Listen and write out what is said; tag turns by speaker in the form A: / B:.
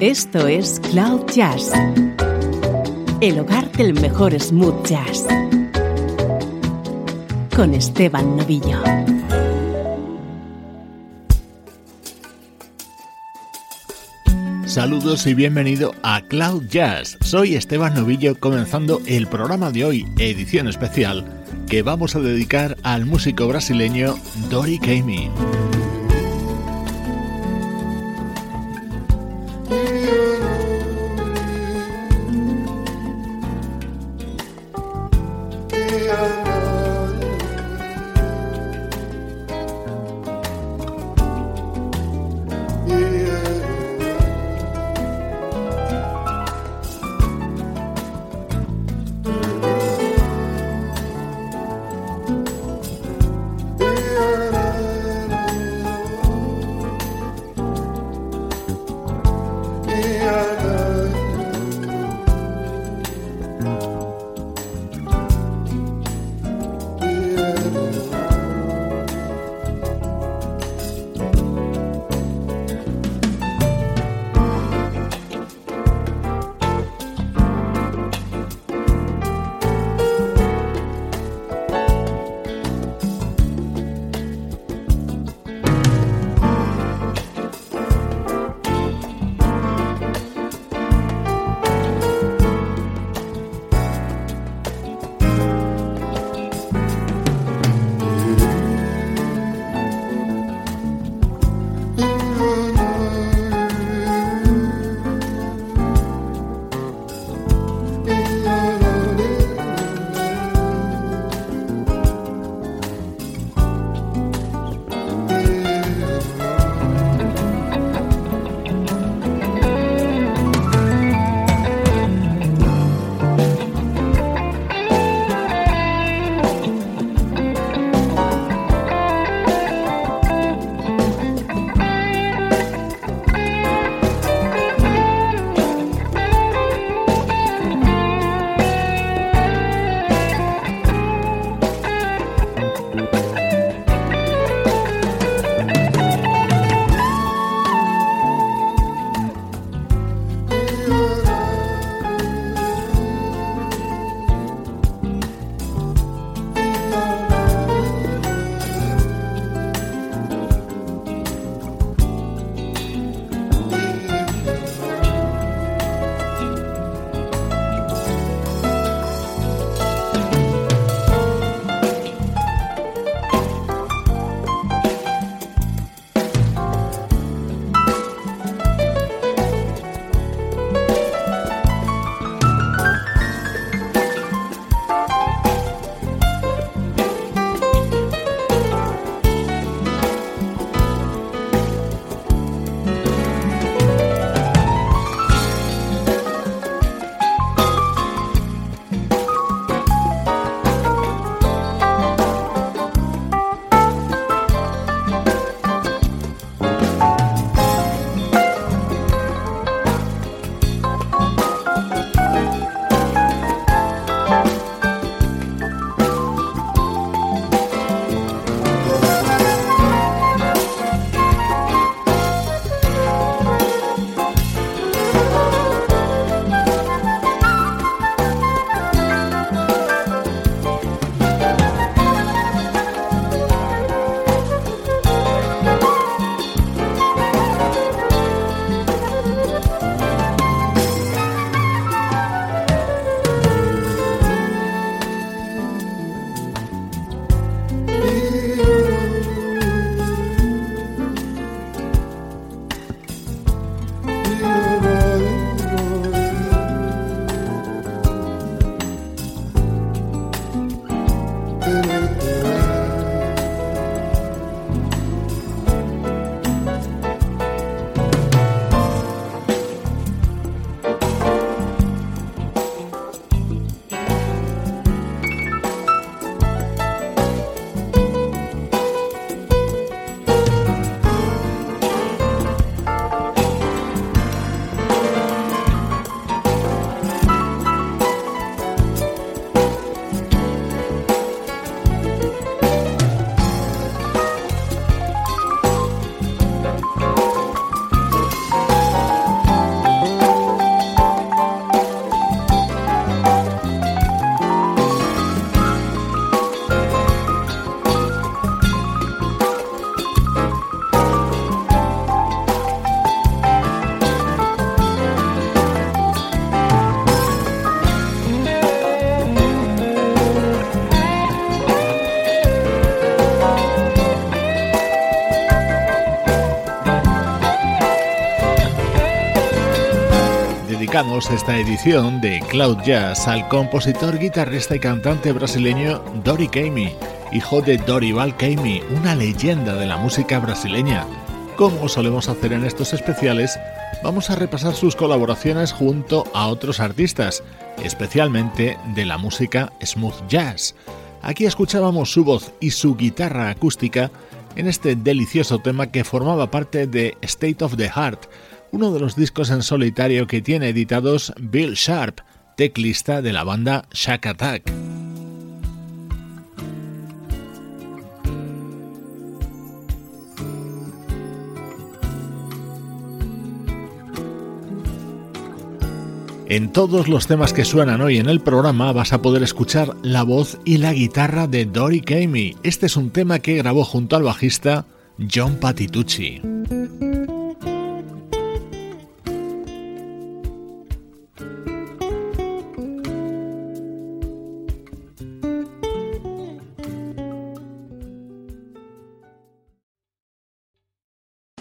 A: Esto es Cloud Jazz, el hogar del mejor smooth jazz, con Esteban Novillo.
B: Saludos y bienvenido a Cloud Jazz. Soy Esteban Novillo comenzando el programa de hoy, edición especial, que vamos a dedicar al músico brasileño Dori Caymmi. Maria. Esta edición de Cloud Jazz al compositor, guitarrista y cantante brasileño Dori Caymmi, hijo de Dorival Caymmi, una leyenda de la música brasileña. Como solemos hacer en estos especiales, vamos a repasar sus colaboraciones junto a otros artistas, especialmente de la música smooth jazz. Aquí escuchábamos su voz y su guitarra acústica en este delicioso tema que formaba parte de State of the Heart, uno de los discos en solitario que tiene editados Bill Sharp, teclista de la banda Shack Attack. En todos los temas que suenan hoy en el programa vas a poder escuchar la voz y la guitarra de Dory Kamey. Este es un tema que grabó junto al bajista John Patitucci.